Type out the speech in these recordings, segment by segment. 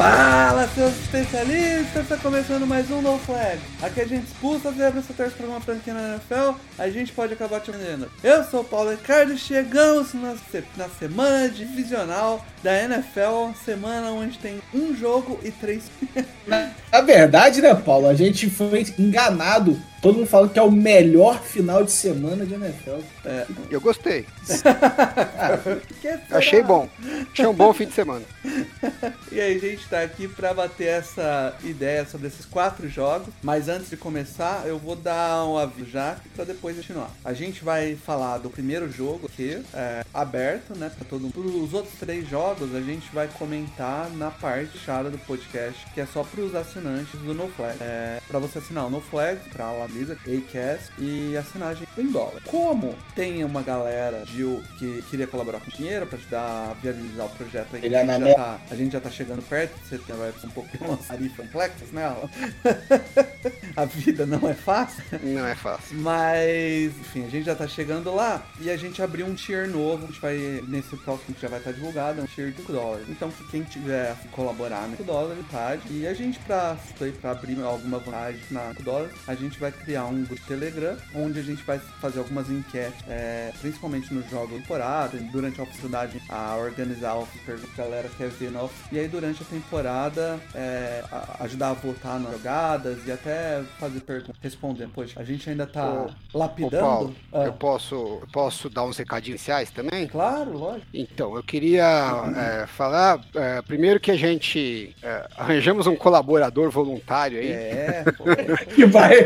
Fala, seus especialistas! Está começando mais um No Flag. Aqui a gente expulsa zebra, você torce para uma franquia na NFL, a gente pode acabar te vendendo. Eu sou o Paulo Ricardo e chegamos na, na semana divisional da NFL, semana onde tem um jogo e três. Na verdade, né, Paulo? A gente foi enganado. Todo mundo fala que é o melhor final de semana de NFL. É, Eu gostei. Achei bom. Achei um bom fim de semana. E aí, a gente tá aqui pra bater essa ideia sobre esses quatro jogos. Mas antes de começar, eu vou dar um aviso já pra depois continuar. A gente vai falar do primeiro jogo aqui, é, aberto, né, pra todo mundo. Os outros três jogos a gente vai comentar na parte chata do podcast, que é só pros assinantes do NoFlag. É, pra você assinar o NoFlag, pra Lamisa, Acast e assinagem em dólar. Como tem uma galera de, que queria colaborar com dinheiro pra ajudar a viabilizar o projeto aí, é a gente já tá, a gente já tá chegando perto, você tem- vai um pouco umas tarifas complexas nela. a vida não é fácil. Não é fácil. Mas, enfim, a gente já tá chegando lá e a gente abriu um tier novo. A gente vai, nesse talk que já vai estar divulgado, é um tier de 5 dólares. Então, que quem tiver colaborar no 5 dólares, metade. E a gente, pra, pra abrir alguma vantagem na 5 dólares, a gente vai criar um grupo Telegram, onde a gente vai fazer algumas enquetes, é, principalmente no jogo da temporada, durante a oportunidade a organizar o perguntas que a galera quer ver off. E aí, durante a temporada, é, a- ajudar a votar nas jogadas e até fazer perguntas, responder. Poxa, a gente ainda tá Ô, lapidando. Ô, Paulo, Ah, eu posso, posso dar uns recadinhos iniciais também? Claro, lógico. Então, eu queria é, falar, é, primeiro que a gente é, arranjamos um colaborador voluntário aí. É, pô. Que vai,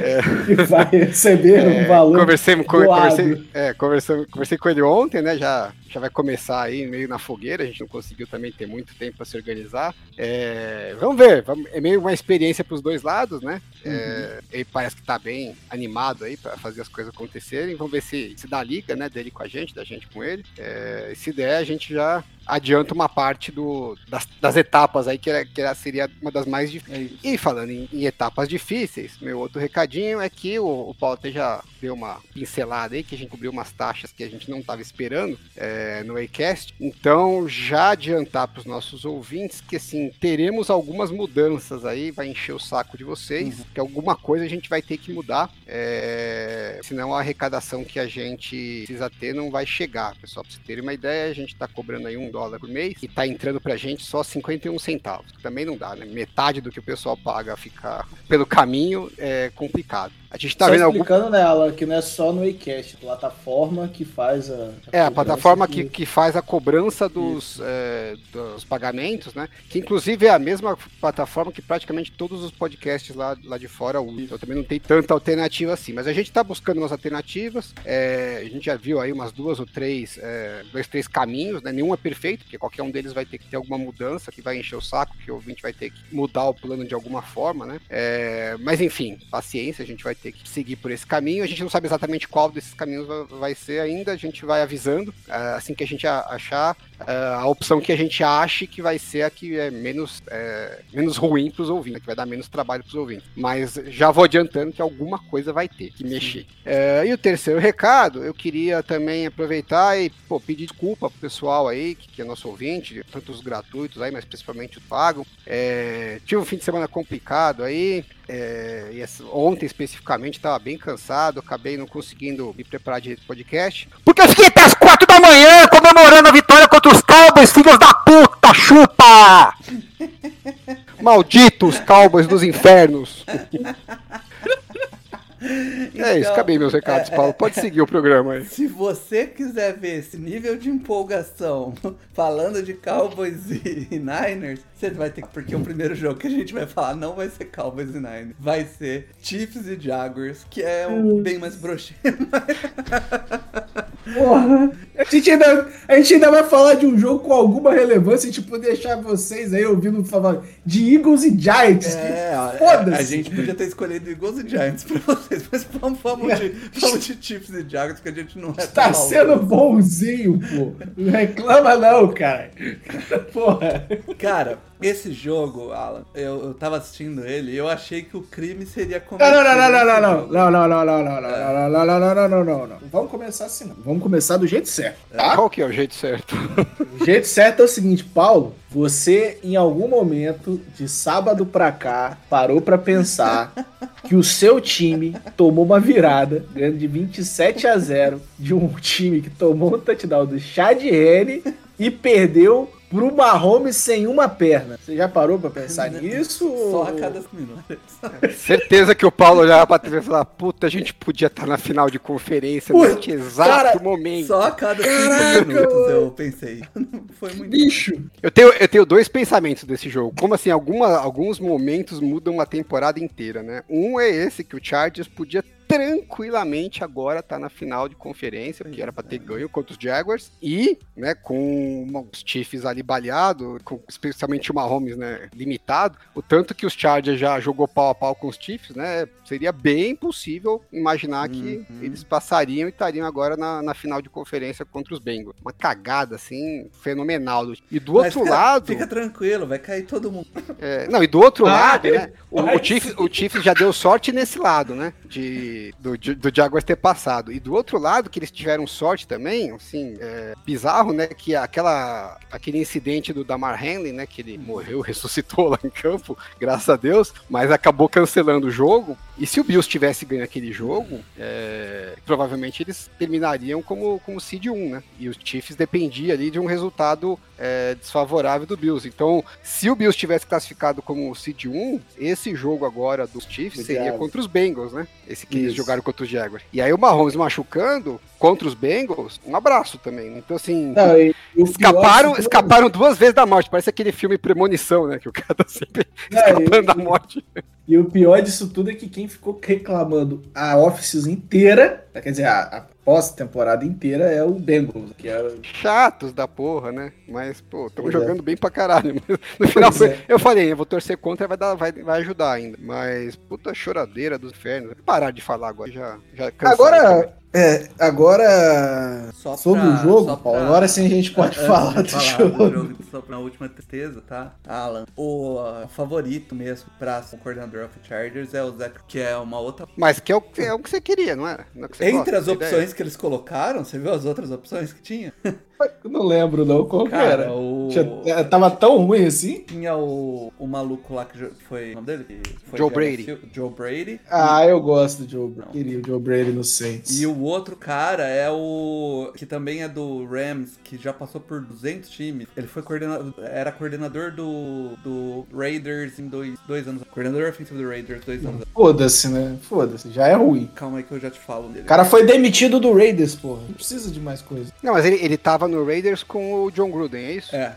que vai receber um É, valor. conversei, co- doado. conversei, é, conversei, conversei com ele ontem, né? Já, já vai começar aí meio na fogueira. A gente não conseguiu também ter muito tempo para se organizar. É, vamos ver, vamos- é meio uma experiência para os dois lados, né? É, ele parece que tá bem animado aí para fazer as coisas acontecerem. Vamos ver se, se dá liga, né? Dele com a gente, da gente com ele. É, se der, a gente já adianta uma parte do, das, das etapas aí que, era, que era- seria uma das mais difíceis. É. E falando em, em etapas difíceis, meu outro recadinho é que o, o Paulo até já deu uma pincelada aí, que a gente cobriu umas taxas que a gente não estava esperando é, no Acast. Então, já adiantar para os nossos ouvintes que assim, teremos algumas mudanças aí, vai encher o saco de vocês, que alguma coisa a gente vai ter que mudar, é, senão a arrecadação que a gente precisa ter não vai chegar. Pessoal, para vocês terem uma ideia, a gente está cobrando aí um dólar por mês e tá entrando pra gente só 51 centavos. Também não dá, né? Metade do que o pessoal paga ficar pelo caminho é complicado. A gente tá Só vendo algum. explicando nela que não é só no Acast, a plataforma que faz a. É, a cobrança plataforma que, que faz a cobrança dos, é, dos pagamentos, né? Que inclusive é a mesma plataforma que praticamente todos os podcasts lá, lá de fora usam. Então também não tem tanta alternativa assim. Mas a gente tá buscando umas alternativas. é, a gente já viu aí umas duas ou três, é, dois, três caminhos, né? Nenhum é perfeito, porque qualquer um deles vai ter que ter alguma mudança que vai encher o saco, que o ouvinte vai ter que mudar o plano de alguma forma, né? É, mas enfim, paciência, a gente vai ter que seguir por esse caminho. A gente não sabe exatamente qual desses caminhos va- vai ser ainda, a gente vai avisando ah, assim que a gente achar ah, a opção que a gente ache que vai ser a que é menos, é, menos ruim para os ouvintes, que vai dar menos trabalho para os ouvintes. Mas já vou adiantando que alguma coisa vai ter que mexer. É, e o terceiro recado, eu queria também aproveitar e pô, pedir desculpa pro pessoal aí, que, que é nosso ouvinte, tanto os gratuitos aí, mas principalmente os pagam. É, tive um fim de semana complicado aí, é, ontem especificamente estava bem cansado, acabei não conseguindo me preparar direito pro podcast. Porque eu fiquei até as quatro da manhã comemorando a vitória contra os Cowboys, filhos da puta, chupa! Malditos Cowboys dos infernos! É isso, acabei meus recados, é, Paulo. Pode seguir o programa aí. Se você quiser ver esse nível de empolgação falando de Cowboys e Niners, você vai ter que. Porque o primeiro jogo que a gente vai falar não vai ser Cowboys e Niners. Vai ser Chiefs e Jaguars, que é um bem mais broxento. Porra. A gente, ainda, a gente ainda vai falar de um jogo com alguma relevância, tipo, deixar vocês aí ouvindo falar de Eagles e Giants. É, Foda-se. a gente podia ter escolhido Eagles e Giants pra vocês, mas vamos, vamos, de, vamos de Chiefs e Jaguars, porque a gente não é Tá sendo maldoso. bonzinho, pô. Não reclama não, cara. Porra. Cara, esse jogo, Alan, eu, eu tava assistindo ele e eu achei que o crime seria Não, cometido. não, não, não, não, não, não, não, não, não, não, não, não, não, não, não, não, não, não. Vamos começar assim, não. Vamos começar do jeito certo, tá? Qual que é o jeito certo? O jeito certo é o seguinte, Paulo, você em algum momento de sábado pra cá parou pra pensar que o seu time tomou uma virada, ganhando de 27 a 0 de um time que tomou um touchdown do Chad Henne e perdeu pro Mahomes sem uma perna. Você já parou pra pensar nisso? Só ou- a cada minutos. Certeza que o Paulo olhava pra TV e falava, puta, a gente podia estar na final de conferência Pô, neste exato cara, momento. Só a cada cinco Caraca, minutos eu pensei. Foi muito. Bicho. Eu tenho, eu tenho dois pensamentos desse jogo. Como assim, alguma, alguns momentos mudam uma temporada inteira, né? Um é esse, que o Chargers podia tranquilamente agora estar na final de conferência, que era pra ter ganho contra os Jaguars, e, né, com os Chiefs ali baleado, com, especialmente o Mahomes, né, limitado, o tanto que os Chargers já jogou pau a pau com os Chiefs, né, seria bem possível imaginar que Uhum. eles passariam e estariam agora na, na final de conferência contra os Bengals. Uma cagada, assim, fenomenal. E do Mas outro fica- lado... Fica tranquilo, vai cair todo mundo. É, não, e do outro Ah, lado, é? né? O, o, Chiefs, o Chiefs já deu sorte nesse lado, né? De, de- do Jaguars ter passado. E do outro lado, que eles tiveram sorte também, assim, é, bizarro, né? Que aquela, aquele incidente do Damar Hamlin, né? Que ele morreu, ressuscitou lá em campo, graças a Deus, mas acabou cancelando o jogo. E se o Bills tivesse ganho aquele jogo, é, provavelmente eles terminariam como, como seed 1, né? E os Chiefs dependia ali de um resultado é, desfavorável do Bills. Então, se o Bills tivesse classificado como seed 1, esse jogo agora dos Chiefs Do seria contra os Bengals, né? Esse que eles jogaram contra os Jaguars. E aí o Mahomes machucando contra os Bengals, um abraço também. né? Então, assim, Não, e- e pior escaparam, de tudo- escaparam duas vezes da morte. Parece aquele filme Premonição, né? Que o cara tá sempre Não, e- escapando da morte. E o pior disso tudo é que quem ficou reclamando a office inteira, quer dizer, a pós-temporada inteira é o Bengals, que é chatos da porra, né? Mas, pô, estamos é. jogando bem pra caralho. No final, é. eu falei, eu vou torcer contra, vai, dar, vai, vai ajudar ainda. Mas, puta choradeira dos infernos. Parar de falar agora, já, já cansei também. É, agora Só sobre pra- o jogo, só Paulo, pra- agora sim a gente pode Antes falar do falar jogo. jogo, só pra última tristeza, tá? Alan, o uh, favorito mesmo pra ser o coordenador of Chargers é o Zach, que é uma outra. Mas que é o, é o que você queria, não era? Não é que você Entre gosta, as a ideia. opções que eles colocaram, você viu as outras opções que tinha? Eu não lembro não qual que Cara, era. o. Tinha- é, Tava tão ruim assim? Tinha o, o maluco lá que foi. O nome dele? Joe Brady. Joe Brady. Ah, eu gosto do Joe. Brady. Queria o Joe Brady no Saints. E o outro cara é o. que também é do Rams, que já passou por 200 times. Ele foi coordenador. Era coordenador do, do Raiders em dois, dois anos. Coordenador ofensivo do Raiders dois anos. Foda-se, né? Foda-se, já é ruim. Calma aí que eu já te falo dele. O cara foi demitido do Raiders, porra. Não precisa de mais coisa. Não, mas ele, ele tava no Raiders com o John Gruden, é isso? É.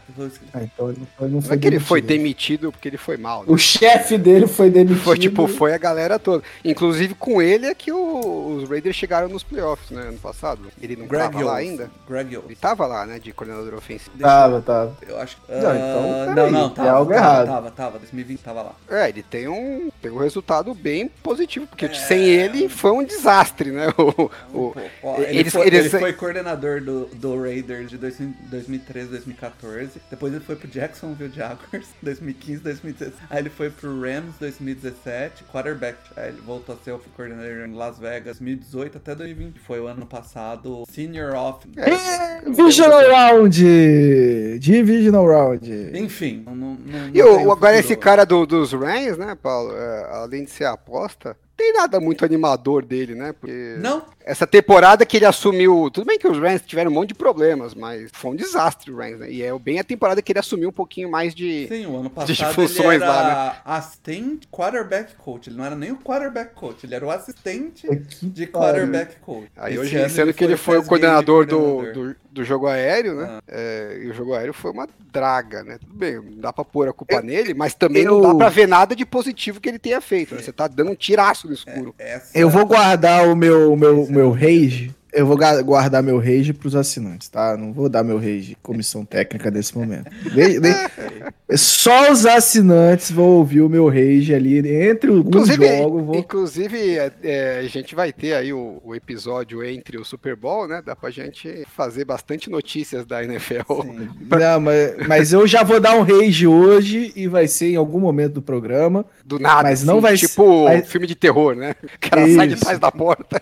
Ah, então ele não foi, não Não foi é que ele foi demitido. demitido porque ele foi mal, né? O chefe dele foi demitido. Foi tipo, foi a galera toda. Inclusive com ele é que o- os Raiders chegaram nos playoffs, né? Ano passado. Ele não Greg tava lá ainda. Greg. Ele tava lá, né? De coordenador ofensivo. Tava, tava. Eu acho que. Não, então, Ah, peraí, não, não, tava, algo tava, errado. Tava, tava, 2020 tava lá. É, ele tem um, tem um resultado bem positivo, porque É. sem ele foi um desastre, né? O, o- ó, ele, eles- foi, eles- ele foi coordenador do, do Raiders de 2000 2013, 2014. Depois ele foi pro Jacksonville Jaguars, 2015, 2016. Aí ele foi pro Rams, 2017, quarterback. Aí ele voltou a ser o coordenador em Las Vegas, 2018 até 2020. Foi o ano passado, senior off. É, Divisional Round! Divisional Round. Enfim, não, não, não E o, agora esse cara do- dos Rams, né, Paulo? é, além de ser aposta, tem nada muito animador dele, né? Porque Não, essa temporada que ele assumiu. Tudo bem que os Rams tiveram um monte de problemas, mas foi um desastre o Rams, né? E é bem a temporada que ele assumiu um pouquinho mais de. sim, o ano De passado funções ele era lá, assistente quarterback coach. Ele não era nem o quarterback coach, ele era o assistente de quarterback coach. Aí Esse hoje, sendo que ele foi o coordenador de do, coordenador. do, do jogo aéreo, né? Ah. É, e o jogo aéreo foi uma draga, né? Tudo bem, não dá pra pôr a culpa nele, mas também eu- não dá pra ver nada de positivo que ele tenha feito. né? Você tá dando um tiraço escuro. Essa- Eu vou guardar o meu, meu, meu rage. Eu vou guardar meu rage pros assinantes, tá? Não vou dar meu rage comissão técnica nesse momento. De- de- Só os assinantes vão ouvir o meu rage ali entre alguns Inclusive, jogos. Vou... inclusive é, é, a gente vai ter aí o, o episódio entre o Super Bowl, né? Dá pra gente fazer bastante notícias da NFL. Sim. Não, mas, mas eu já vou dar um rage hoje e vai ser em algum momento do programa. Do nada. Mas não vai ser- Tipo mas- filme de terror, né? O cara sai de Isso. trás da porta.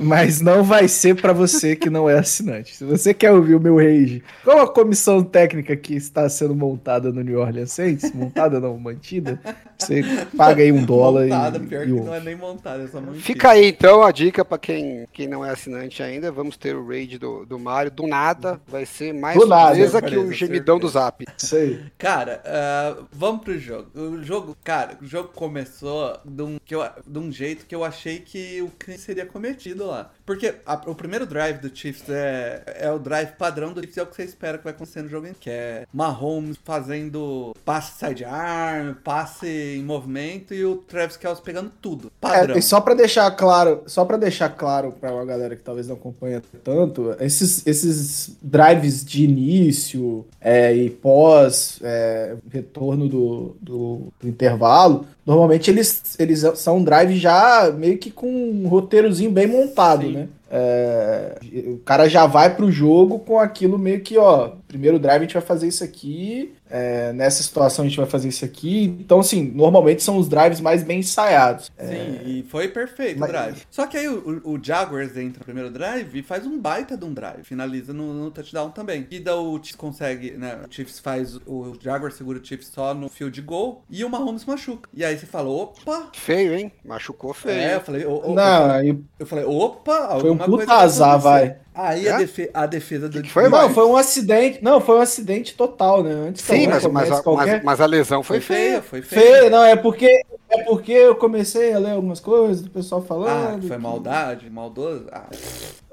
Mas não vai ser pra você que não é assinante. Se você quer ouvir o meu rage, como a comissão técnica que está sendo montada no New Orleans Saints, montada não, mantida, você paga aí um dólar montada, e, pior e que ouve. não é nem montada, é só mantida. Fica aí então a dica pra quem, quem não é assinante ainda. Vamos ter o raid do, do Mario. Do nada, vai ser mais Do nada. surpresa que o gemidão do. Zap. Isso aí. Cara, ah, vamos pro jogo. O jogo, cara, o jogo começou de um, que eu, de um jeito que eu achei que o crime seria cometido lá. Porque a- o primeiro drive do Chiefs é, é o drive padrão do Chiefs, é o que você espera que vai acontecer no jogo, que é Mahomes fazendo passe sidearm, passe em movimento e o Travis Kelce pegando tudo. Padrão. É, e só pra deixar claro, só para deixar claro pra uma galera que talvez não acompanha tanto, esses, esses drives de início é, e pós é, retorno do, do, do intervalo, normalmente eles, eles são drives já meio que com um roteirozinho bem montado, Sim. né? É, o cara já vai pro jogo com aquilo meio que, ó, primeiro drive a gente vai fazer isso aqui, é, nessa situação a gente vai fazer isso aqui. Então, assim, normalmente são os drives mais bem ensaiados. Sim, e foi perfeito Mas- o drive. Só que aí o, o- Jaguars entra no primeiro drive e faz um baita de um drive. Finaliza no, no touchdown também. E daí o Chiefs consegue, né? O Chiefs faz. O Jaguars segura o Chiefs só no field goal e o Mahomes machuca. E aí você fala, opa! Feio, hein? Machucou feio. É, eu falei, o- o- Não, eu, aí eu falei, opa, Foi um puta azar, vai. Aí a, É? defe- a defesa do Que que foi, Não, foi um acidente. Não, foi um acidente total, né? Antes que Sim, alguém mas, mas, a, qualquer- mas, mas a lesão foi, Foi feia. feia, foi feia. Feio, não, é porque é porque eu comecei a ler algumas coisas do pessoal Ah, falando. que foi que- maldade, maldoso. Ah,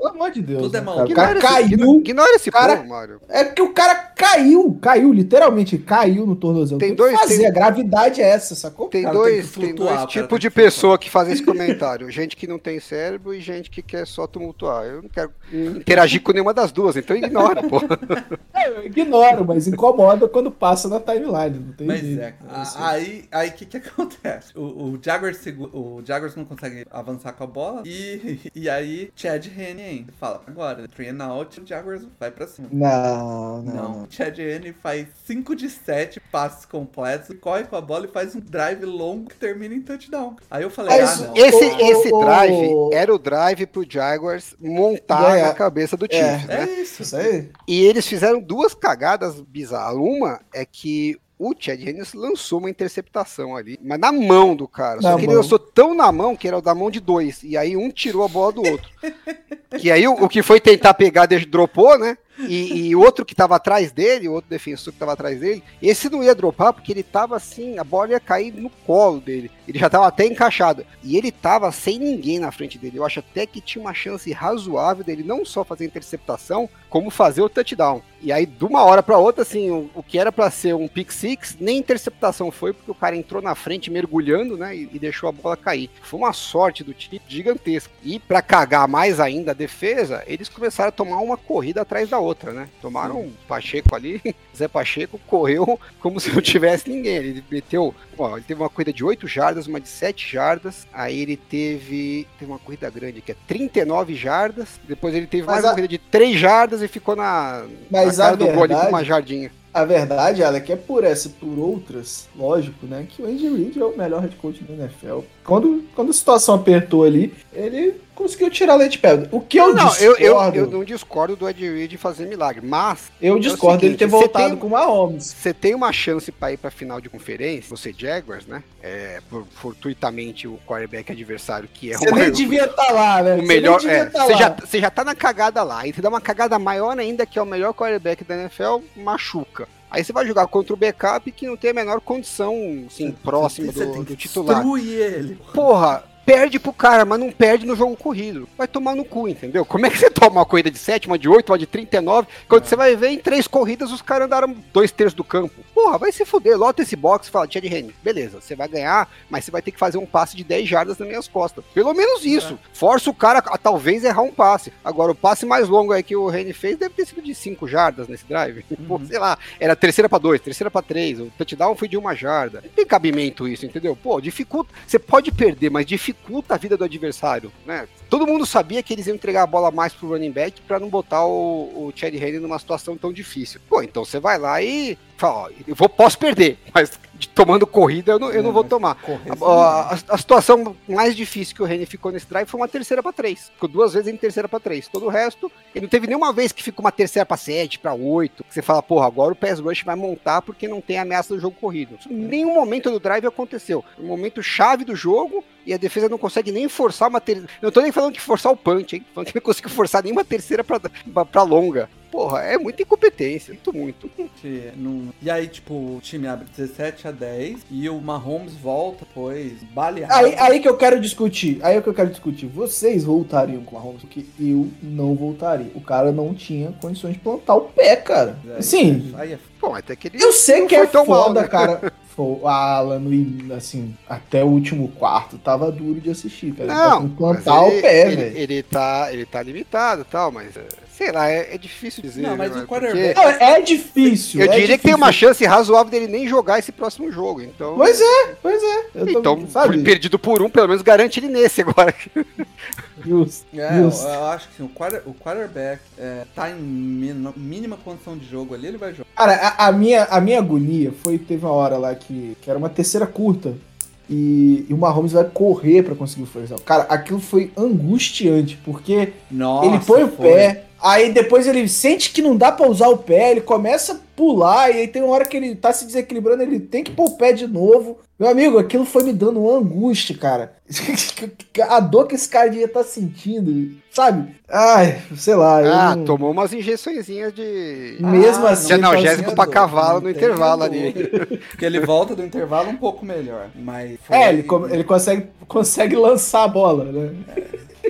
Pelo amor de Deus. Tudo é né, cara? O cara esse, caiu. ignora esse cara- povo, Mário. É que o cara caiu, caiu, literalmente, caiu no tornozelo. Tem que dois- fazer, tem- a gravidade é essa, sacou? Tem cara dois, que tem flutuar, dois tipos de que pessoa que fazem esse comentário. gente que não tem cérebro e gente que quer só tumultuar. Eu não quero interagir com nenhuma das duas, então ignora, pô. É, eu ignoro, mas incomoda quando passa na timeline. Não tem Mas jeito. é, a- aí aí o que que acontece? O, o Jaguars o Jaguars não consegue avançar com a bola e, e aí Chad Henne ainda fala, agora, three and out, o Jaguars vai pra cima. Não, não, Não. Chad Henne faz 5 de 7 passes completos, corre com a bola e faz um drive longo que termina em touchdown. Aí eu falei, Mas ah, não. Esse, esse drive era o drive pro Jaguars montar Ganhar. na cabeça do Chiefs, né? É isso. Isso aí? E eles fizeram duas cagadas bizarras. Uma é que o Chad Hennings lançou uma interceptação ali, mas na mão do cara. Só Na que ele mão. lançou tão na mão que era da mão de dois. E aí um tirou a bola do outro. que aí o, o que foi tentar pegar, dropou, né? E, e outro que tava atrás dele, outro defensor que tava atrás dele, esse não ia dropar porque ele tava assim, a bola ia cair no colo dele. Ele já tava até encaixado. E ele tava sem ninguém na frente dele. Eu acho até que tinha uma chance razoável dele não só fazer a interceptação, como fazer o touchdown. E aí, de uma hora para outra, assim, o, o que era para ser um pick six, nem interceptação foi, porque o cara entrou na frente mergulhando, né, e, e deixou a bola cair. Foi uma sorte do time gigantesca. E para cagar mais ainda a defesa, eles começaram a tomar uma corrida atrás da outra, né? Tomaram um Pacheco ali, Zé Pacheco correu como se não tivesse ninguém. Ele meteu, ó, ele teve uma corrida de 8 jardas, uma de 7 jardas, aí ele teve, teve uma corrida grande que é 39 jardas, depois ele teve Mas mais a- uma corrida de 3 jardas e ficou na, Mas na cara do gol ali com verdade- uma jardinha. A verdade, Alec, é por essa e por outras, lógico, né? Que o Andy Reid é o melhor head coach do NFL. Quando, quando a situação apertou ali, ele conseguiu tirar leite de pedra. O que eu não, discordo... eu, eu, eu não discordo do Ed Reed fazer milagre, mas... Eu é discordo dele seguinte, ter você voltado tem- com o Mahomes. Você tem uma chance pra ir pra final de conferência, você Jaguars, né? É, por- fortuitamente o quarterback adversário, que é Você o, nem devia estar lá, né? o Você melhor. devia é, tá você, já, você já tá na cagada lá, e você dá uma cagada maior ainda, que é o melhor quarterback da NFL, machuca. Aí você vai jogar contra o backup que não tem a menor condição, assim, próxima Você do, do titular. destruir ele. Porra, perde pro cara, mas não perde no jogo corrido. Vai tomar no cu, entendeu? Como é que você toma uma corrida de 7, uma de 8, uma de 39, quando você vai ver em três corridas os caras andaram dois terços do campo? Porra, vai se fuder, lota esse box e fala, Tia de Rene, beleza, você vai ganhar, mas você vai ter que fazer um passe de 10 jardas nas minhas costas. Pelo menos isso. Força o cara a talvez errar um passe. Agora, o passe mais longo aí que o Rene fez deve ter sido de 5 jardas nesse drive. Pô, sei lá, era terceira pra 2, terceira pra 3, o touchdown foi de uma jarda. Não tem cabimento isso, entendeu? Pô, dificulta. Você pode perder, mas dificulta a vida do adversário, né? Todo mundo sabia que eles iam entregar a bola mais pro running back pra não botar o, o Chad Henne numa situação tão difícil. Pô, então você vai lá e fala, ó, eu vou, posso perder, mas tomando corrida eu não, eu não vou tomar. A, a- a situação mais difícil que o Reni ficou nesse drive foi uma terceira pra três. Ficou duas vezes em terceira pra três. Todo o resto, ele não teve nenhuma vez que ficou uma terceira pra sete, pra oito. Que você fala, porra, agora o pass rush vai montar porque não tem ameaça do jogo corrido. Isso em nenhum momento do drive aconteceu. Um momento chave do jogo e a defesa não consegue nem forçar uma terceira. Não tô nem falando de forçar o punch, hein? Falando que não conseguiu forçar nenhuma terceira pra longa. Porra, é muita incompetência, muito, muito. Não- E aí, tipo, o time abre 17 a 10 e o Mahomes volta, pois, baleado. Aí, aí que eu quero discutir. Aí é que eu quero discutir. Vocês voltariam com o Mahomes? Porque eu não voltaria. O cara não tinha condições de plantar o pé, cara. Aí- Sim. Aí é Bom, até que ele Eu sei que é tão foda, mal, né? cara. Foi, Alan, no- assim, até o último quarto tava duro de assistir, cara. Não, Ele tá plantar ele, o pé, ele, velho. ele tá, ele tá limitado e tal, mas é, sei lá, é, é difícil dizer. Não, mas né, o porque quarterback- Não, é difícil. Eu é diria que tem difícil. uma chance razoável dele nem jogar esse próximo jogo. Então, Pois é, pois é. Eu tô- então sabe? perdido por um, pelo menos garante ele nesse agora. Justo, É, eu, justo. eu acho que sim, o, quarter- o quarterback é, tá em min- mínima condição de jogo ali, ele vai jogar. Cara, a, a minha, a minha agonia foi, teve uma hora lá que, que era uma terceira curta. E, e o Mahomes vai correr pra conseguir o first down. Cara, aquilo foi angustiante, porque Nossa, ele põe o foi. pé, aí depois ele sente que não dá pra usar o pé, ele começa a pular, e aí tem uma hora que ele tá se desequilibrando, ele tem que pôr o pé de novo. Meu amigo, aquilo foi me dando uma angústia, cara. A dor que esse cara devia estar sentindo, sabe? Ai, sei lá. eu Ah, não- tomou umas injeçõezinhas de. Mesmo Ah, assim. de analgésico pra cavalo não no intervalo ali. Porque ele volta do intervalo um pouco melhor. Mas foi- É, ele, ele consegue, consegue lançar a bola, né?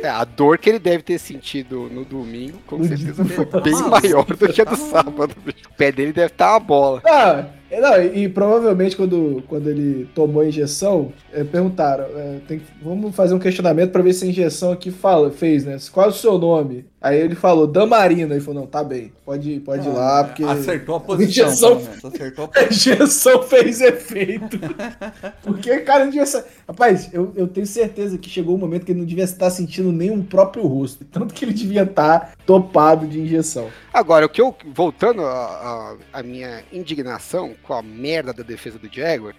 É, a dor que ele deve ter sentido no domingo, com certeza foi Tá bem maior do que a do tá sábado. O pé dele deve estar uma bola. Ah, é, não, e, e provavelmente quando, quando ele tomou a injeção, é, perguntaram, é, tem vamos fazer um questionamento pra ver se a injeção aqui fala, fez, né? Qual é o seu nome? Aí ele falou, Damarina. Ele falou, não, tá bem, pode, pode ir lá, Ah, porque Acertou a posição. injeção- menos, Acertou a a posição. injeção fez efeito. porque, cara, não devia ser... Rapaz, eu, eu tenho certeza que chegou um momento que ele não devia estar sentindo nem o próprio rosto. Tanto que ele devia estar topado de injeção. Agora, o que eu. Voltando à minha indignação com a merda da defesa do Jaguar.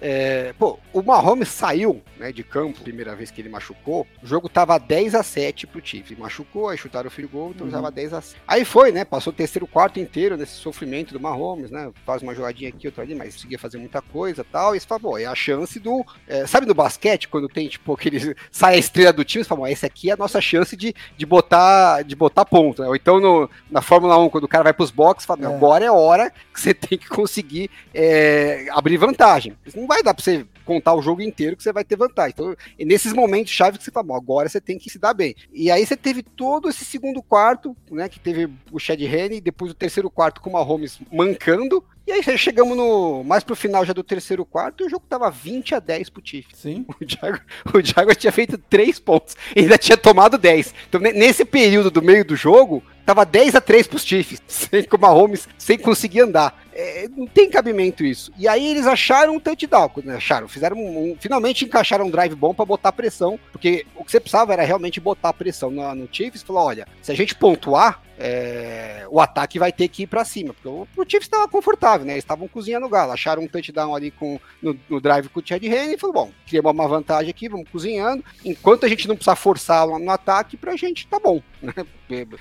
É, pô, o Mahomes saiu né, de campo, primeira vez que ele machucou. O jogo tava 10 a 7 pro Chiefs. Ele machucou, aí chutaram o field goal, então Uhum. tava 10 a 7. Aí foi, né? Passou o terceiro quarto inteiro nesse sofrimento do Mahomes, né? Faz uma jogadinha aqui, outra ali, mas conseguia fazer muita coisa tal. E você fala, pô, é a chance do. é, sabe no basquete, quando tem, tipo, aquele. Sai a estrela do time, você fala, "Bom, essa aqui é a nossa chance de, de, botar, de botar ponto. Né? Ou então no, na Fórmula 1, quando o cara vai pros boxes, fala, "Não, É. agora é hora que você tem que conseguir é, abrir vantagem. Isso não vai dar pra você contar o jogo inteiro que você vai ter vantagem. Então, nesses momentos chave que você fala, "Bom, agora você tem que se dar bem. E aí você teve todo esse segundo quarto, né, que teve o Chad Henne, depois o terceiro quarto com o Mahomes mancando, e aí chegamos no mais pro final já do terceiro quarto e o jogo tava 20 a 10 pro Chiefs. Sim. O Jaguar, o Jaguar tinha feito 3 pontos e ainda tinha tomado 10. Então, ne- nesse período do meio do jogo, tava 10 a 3 pros Chiefs, sem, com o Mahomes sem conseguir andar. É, não tem cabimento isso. E aí eles acharam um touchdown, né? acharam, fizeram um, um- finalmente encaixaram um drive bom pra botar pressão, porque o que você precisava era realmente botar pressão no, no Chiefs falar: olha, se a gente pontuar, é, o ataque vai ter que ir para cima, porque o, o Chiefs estava confortável, né? Eles estavam cozinhando o galo, acharam um touchdown ali com, no, no drive com o Chad Henne e falou: bom, criamos uma vantagem aqui, vamos cozinhando, enquanto a gente não precisar forçar no ataque, pra gente tá bom, né?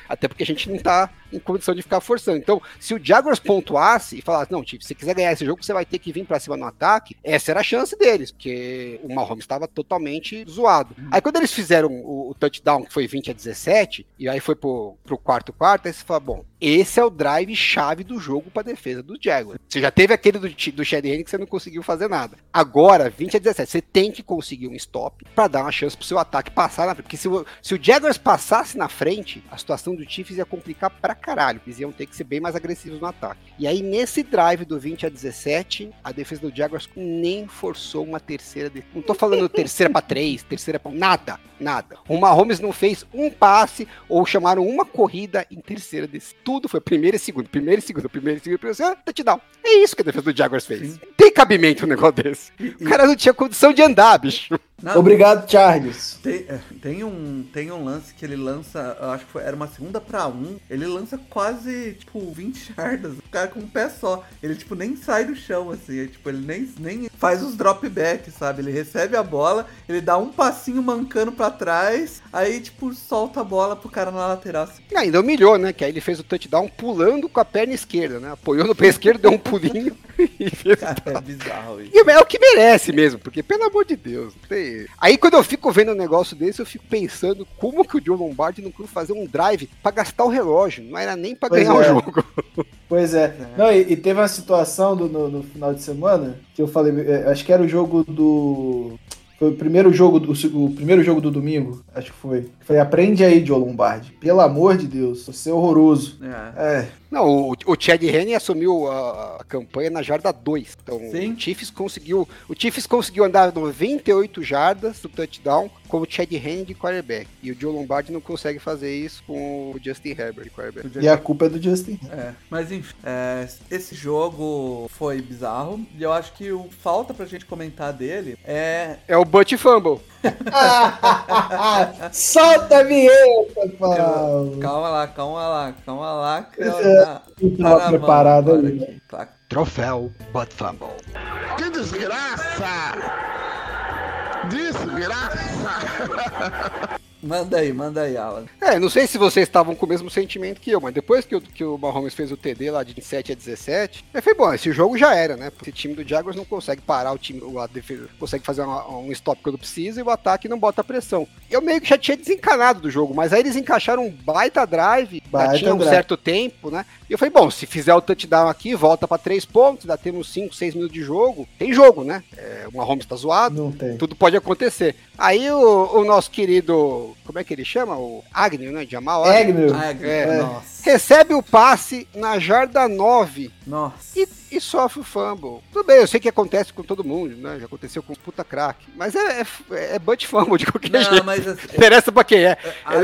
Até porque a gente não tá em condição de ficar forçando. Então, se o Jaguars pontuasse e falasse, não, Chiefs, se você quiser ganhar esse jogo, você vai ter que vir para cima no ataque, essa era a chance deles, porque o Mahomes estava totalmente zoado. Aí quando eles fizeram o, o, touchdown, que foi 20 a 17, e aí foi pro, pro quarto quarto, aí você fala, bom, esse é o drive chave do jogo para defesa do Jaguars. Você já teve aquele do, do Chad Henne que você não conseguiu fazer nada. Agora, 20 a 17, você tem que conseguir um stop para dar uma chance pro seu ataque passar na frente. Porque se o, se o Jaguars passasse na frente, a situação do Chiefs ia complicar pra caralho. Eles iam ter que ser bem mais agressivos no ataque. E aí, nesse drive do 20 a 17, a defesa do Jaguars nem forçou uma terceira. De... Não tô falando terceira para três, terceira para nada, nada. O Mahomes não fez um passe ou chamaram uma corrida em terceira desse. Tudo foi primeiro e segundo, primeiro e segundo, primeiro e segundo, primeiro e segundo, touchdown. É isso que a defesa do Jaguars fez. Sim. Cabimento um negócio desse. O cara não tinha condição de andar, bicho. Não, Obrigado, Charles. Tem, é, tem, um, tem um lance que ele lança, acho que foi, era uma segunda pra um, ele lança quase, tipo, 20 jardas, o cara com um pé só. Ele, tipo, nem sai do chão, assim, é, tipo, ele nem, nem faz os dropbacks, sabe? Ele recebe a bola, ele dá um passinho mancando pra trás, aí, tipo, solta a bola pro cara na lateral. Assim. E ainda humilhou, né? Que aí ele fez o touchdown pulando com a perna esquerda, né? Apoiou no pé esquerdo, deu um pulinho cara, é bizarro isso. E é o que merece mesmo, porque, pelo amor de Deus, tem Aí quando eu fico vendo um negócio desse, eu fico pensando como que o Joe Lombardi não quis fazer um drive para gastar o relógio, não era nem para ganhar é. o jogo. Pois é. é. Não, e, e, teve uma situação do, no, no, final de semana que eu falei, é, acho que era o jogo do foi o primeiro jogo do o primeiro jogo do domingo, acho que foi. Foi aprende aí, Joe Lombardi. Pelo amor de Deus, você é horroroso. É. é. Não, o, o Chad Henne assumiu a, a, campanha na jarda 2. Então, Sim. o Chiefs conseguiu, o Chiefs conseguiu andar 98 jardas do touchdown com o Chad Henne de quarterback. E o Joe Lombardi não consegue fazer isso com o Justin Herbert de quarterback. E a culpa é do Justin. É, mas enfim, é, esse jogo foi bizarro e eu acho que o falta pra gente comentar dele é é o Butt Fumble. Solta a vinheta, Paulo. Calma lá, calma lá, calma lá. Calma lá. Tá, tá preparado ali. Tá. Troféu Butt Fumble. Que desgraça! Desgraça! Manda aí, manda aí, Alan. É, não sei se vocês estavam com o mesmo sentimento que eu, mas depois que o, que o Mahomes fez o TD lá de 7 a 17, eu falei, bom, esse jogo já era, né? Esse time do Jaguars não consegue parar o time, a defesa consegue fazer uma, um stop quando precisa e o ataque não bota pressão. Eu meio que já tinha desencanado do jogo, mas aí eles encaixaram um baita drive, baita já tinha um drive. certo tempo, né? E eu falei, bom, se fizer o touchdown aqui, volta para três pontos, dá temos 5, 6 minutos de jogo, tem jogo, né? É, o Mahomes tá zoado, não tem. tudo pode acontecer. Aí o, o nosso querido como é que ele chama? O Agnew, né? Jamal Agnew. Agnew. É. É. Recebe o passe na jarda 9. Nossa. E, e, sofre o fumble. Tudo bem, eu sei que acontece com todo mundo, né? Já aconteceu com o puta crack. Mas é, é, é butt fumble de qualquer não, jeito. Mas, assim, Interessa pra quem é.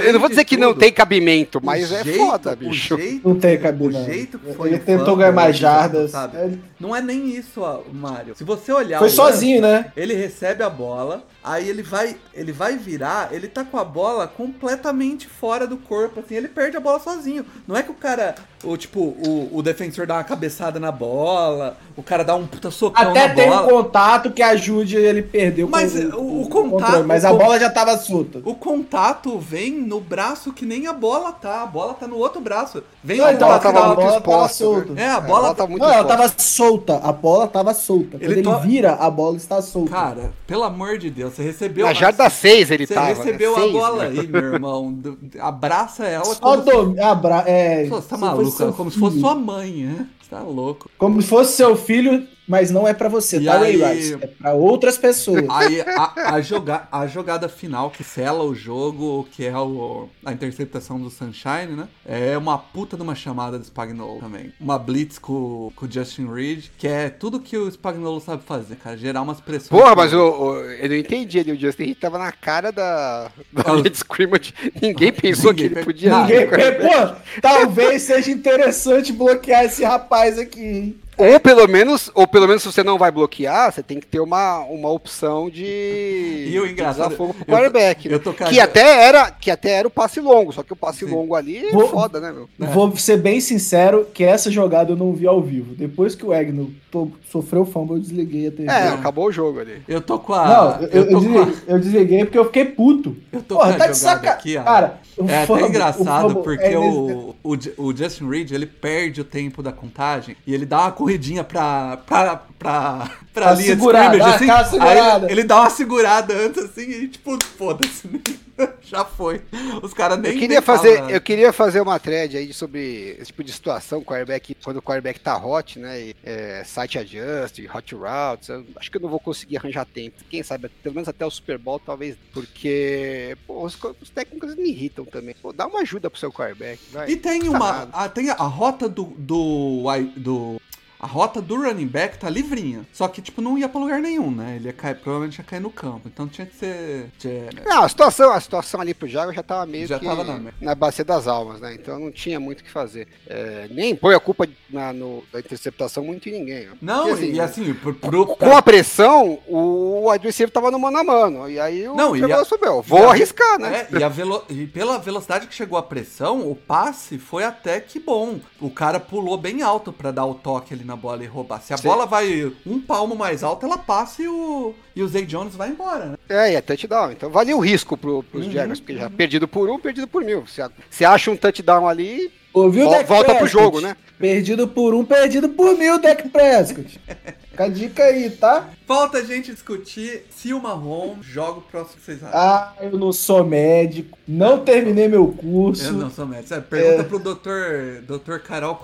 Eu não vou dizer que tudo, não tem cabimento, mas é jeito, foda, bicho. Jeito, não tem cabimento. O jeito que foi Ele tentou ganhar mais jardas. Sabe? Não é nem isso, Mário. Se você olhar. Foi sozinho, lance, né? Ele recebe a bola, aí ele vai, ele vai virar, ele tá com a bola completamente fora do corpo, assim, ele perde a bola sozinho. Não é que o cara o tipo, o, o defensor dá uma cabeçada na bola, o cara dá um puta socão Até na tem um contato que ajude ele perder mas o, o, o contato. Mas a bola já tava solta. O contato vem no braço que nem a bola tá. A bola tá no outro braço. Vem não, então, a bola tava solta. É, a bola, é, a bola tá muito Não, ela tava solta. A bola tava solta. Quando ele, ele to... vira, a bola está solta. Cara, pelo amor de Deus, você recebeu. Na jarda 6 ele você tava. Você recebeu né? a bola aí, meu irmão. Abraça ela. Só do... Abra... É... Pô, você tá maluco? Como se fosse sua mãe, né? Você tá louco. Como se fosse seu filho mas não é para você, e tá, aí, É para outras pessoas. Aí a, a, joga, a jogada final que sela o jogo, que é o, a interceptação do Sunshine, né? É uma puta de uma chamada do Spagnolo também. Uma blitz com, com o Justin Reed, que é tudo que o Spagnolo sabe fazer, cara. Gerar umas pressões. Porra, mas eu, eu não entendi ali. O Justin Reed tava na cara da, da Red Scrimmage. Ninguém pensou ninguém que ele podia. Ninguém, pô, talvez seja interessante bloquear esse rapaz aqui, hein? Ou pelo menos, ou pelo menos se você não vai bloquear, você tem que ter uma, uma opção de, E o engraçado, usar fogo pro eu quarterback. né? eu tô que até era que até era o passe longo, só que o passe Sim. longo ali é Vou- foda, né, meu? Vou ser bem sincero que essa jogada eu não vi ao vivo. Depois que o Egno to- sofreu fumble, eu desliguei a TV. É, acabou o jogo ali. Eu tô com a. Não, eu, eu eu com a. desliguei, eu desliguei porque eu fiquei puto. Eu tô Porra, com tá de saca... aqui, ó. Cara, o É fumble- até o engraçado fumble porque é o, o, o Justin Reed ele perde o tempo da contagem e ele dá uma corridinha pra, pra, pra, pra linha segurar, de scrimmage, assim. segurada. Aí ele, dá uma segurada antes assim e tipo, foda-se. Já foi. Os caras nem. Eu queria fazer, nada. eu queria fazer uma thread aí sobre esse tipo de situação, quarterback, quando o quarterback tá hot, né? E, é, site adjust, hot routes. eu acho que eu não vou conseguir arranjar tempo. Quem sabe, pelo menos até o Super Bowl, talvez. Porque pô, os, os técnicos me irritam também. Pô, dá uma ajuda pro seu quarterback. Vai. E tem uma. A, tem a, rota do, do. do a rota do running back tá livrinha. Só que, tipo, não ia pra lugar nenhum, né? Ele ia cair, provavelmente ia cair no campo. Então tinha que ser. tinha- Não, a situação, a situação ali pro Jaguar já tava meio Já que tava na na bacia das almas, né? Então não tinha muito o que fazer. É, nem põe a culpa na, no- da interceptação muito em ninguém. né? Não, Porque, e assim, pro, pro- Com a pressão, o receiver tava no mano a mano. E aí o Não, e a- subiu. Vou a- arriscar, né? É, e, velo- e pela velocidade que chegou a pressão, o passe foi até que bom. O cara pulou bem alto pra dar o toque ali na bola e roubar. Se a Sim. bola vai um palmo mais alto, ela passa e o, e o Zay Jones vai embora, né? É, e é touchdown. Então valia o risco pro, pros Uhum, Jaguars, porque já perdido por um, perdido por mil. A- se acha um touchdown ali, Ouviu, volta pro Prescott? jogo, né? Perdido por um, perdido por mil, Deck Prescott. Fica a dica aí, tá? Falta a gente discutir se o Mahomes joga o próximo que vocês acham. Ah, eu não sou médico, não terminei meu curso. Eu não sou médico. Pergunta pro doutor, doutor Carol.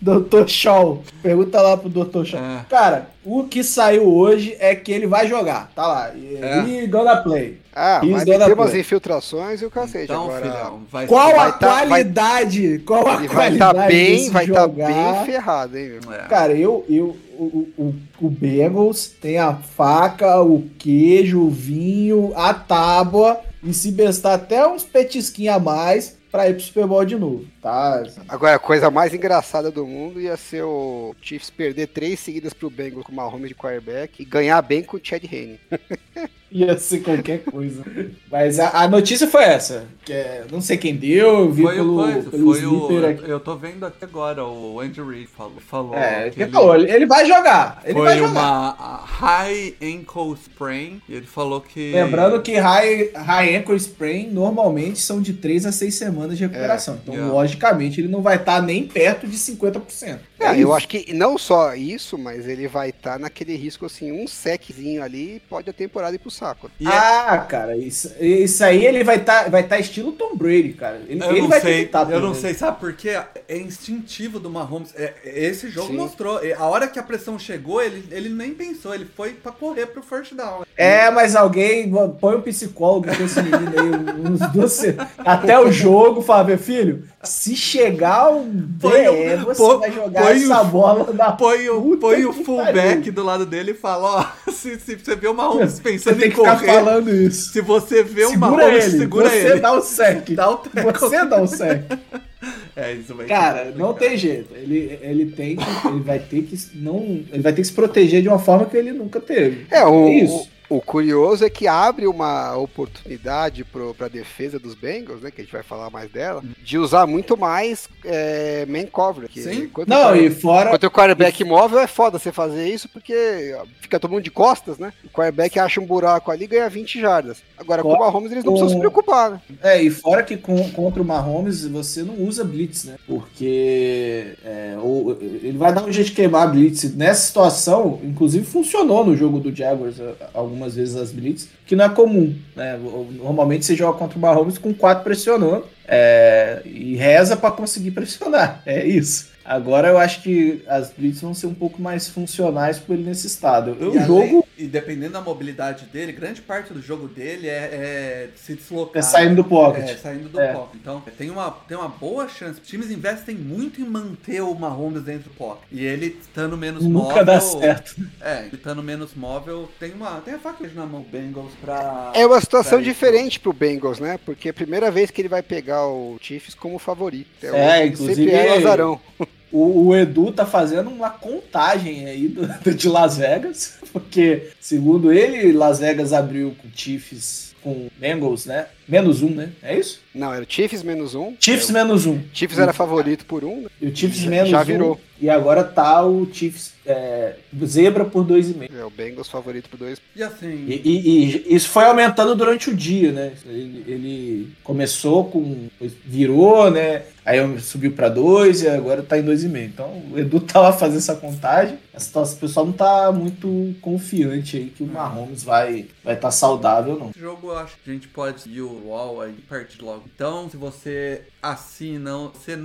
Doutor, Shaw. Pergunta lá pro Doutor Shaw. É. Cara, o que saiu hoje é que ele vai jogar. Tá lá. E, É. e gonna play. Ah, He's mas tem umas play. infiltrações e o cacete. Então, Agora, filhão, vai Qual ser- a vai tá- vai- qualidade? Qual a ele vai qualidade estar bem, desse vai estar jogar? bem ferrado, hein, meu? É. Cara, eu, eu, o, o, Bengals tem a faca, o queijo, o vinho, a tábua e se bestar até uns petisquinhos a mais pra ir pro Super Bowl de novo, tá? Agora, a coisa mais engraçada do mundo ia ser o Chiefs perder três seguidas pro Bengals com uma home de quarterback e ganhar bem com o Chad Henne. Ia ser qualquer coisa. Mas a, a notícia foi essa, que é, não sei quem deu, eu vi Foi, o pelo, coisa, pelo foi o. Aqui. Eu tô vendo aqui agora, o Andrew Reid falou. falou É, que ele falou, ele, vai jogar, ele vai foi jogar. uma high ankle sprain. E ele falou que. Lembrando que high, high ankle sprain normalmente são de 3 a 6 semanas de recuperação. então, yeah. logicamente, ele não vai estar nem perto de 50%. É, isso. eu acho que não só isso, mas ele vai estar naquele risco assim, um seczinho ali pode a temporada ir pro saco. E é- Ah, cara, isso, isso aí ele vai estar vai tá estilo Tom Brady, cara. Ele, Eu ele não vai sei, tentar eu não sei, sabe por quê? É instintivo do Mahomes. É, esse jogo Sim. mostrou. A hora que a pressão chegou, ele, ele nem pensou, ele foi pra correr pro first down. É, mas alguém põe um psicólogo com esse menino aí, uns se- até o jogo, fala, meu filho, se chegar um Põe o- DE, você põe- vai jogar põe essa o- bola na Põe o, Puta põe o fullback pariu. do lado dele e fala: Ó, se, se você vê o Mahomes Você pensando tem em que ficar correr, falando isso. se você vê o Segura Mahomes, ele, segura você ele. dá o sec. Dá o tackle. Você dá o sec. É, isso vai Cara, não tem jeito. Ele, ele tem que, ele vai ter que não, ele vai ter que se proteger de uma forma que ele nunca teve. É, o, É isso. o, o curioso é que abre uma oportunidade para a defesa dos Bengals, né, que a gente vai falar mais dela, de usar muito mais é, man cover. que Sim. enquanto Não, o e fora Enquanto o quarterback móvel é foda você fazer isso, porque fica todo mundo de costas, né? O quarterback acha um buraco ali e ganha 20 jardas. Agora, com o Mahomes, eles não precisam se preocupar, né? É, e fora que com- contra o Mahomes você não usa blitz, né? Porque é, o- ele vai dar um jeito de queimar a blitz. Nessa situação, inclusive funcionou no jogo do Jaguars a- algumas vezes as blitz, que não é comum, né? Normalmente você joga contra o Mahomes com quatro pressionando é, e reza para conseguir pressionar. É isso. Agora eu acho que as blitz vão ser um pouco mais funcionais por ele nesse estado. E O além- jogo E dependendo da mobilidade dele, grande parte do jogo dele é, é se deslocar. é saindo do pocket. É, saindo do É. pocket. Então, tem uma, tem uma boa chance. Os times investem muito em manter o Mahomes dentro do pocket. E ele estando menos Nunca móvel. dá certo. É, ele estando menos móvel, tem uma. Tem a faca na mão Bengals pra. É uma situação diferente pro Bengals, né? Porque é a primeira vez que ele vai pegar o Chiefs como favorito. É, o- inclusive- Sempre é o azarão. O, o Edu tá fazendo uma contagem aí do, do- de Las Vegas, porque, segundo ele, Las Vegas abriu com Chiefs, com Bengals, né? Menos um, né? É isso? Não, era o Chiefs menos um. Chiefs É, menos um. o Chiefs era favorito por um, né? E o Chiefs Já- menos já um. virou. E agora tá o Chiefs é, zebra por dois e meio. É o Bengals favorito por dois. E assim, E, e- e isso foi aumentando durante o dia, né? Ele, ele começou com. virou, né? Aí subiu pra dois e agora tá em dois e meio. Então o Edu tá lá fazendo essa contagem. O pessoal não tá muito confiante aí que o Mahomes vai estar vai tá saudável, não. esse jogo eu acho que a gente pode seguir o UOL aí e partir logo. Então, se você assina, você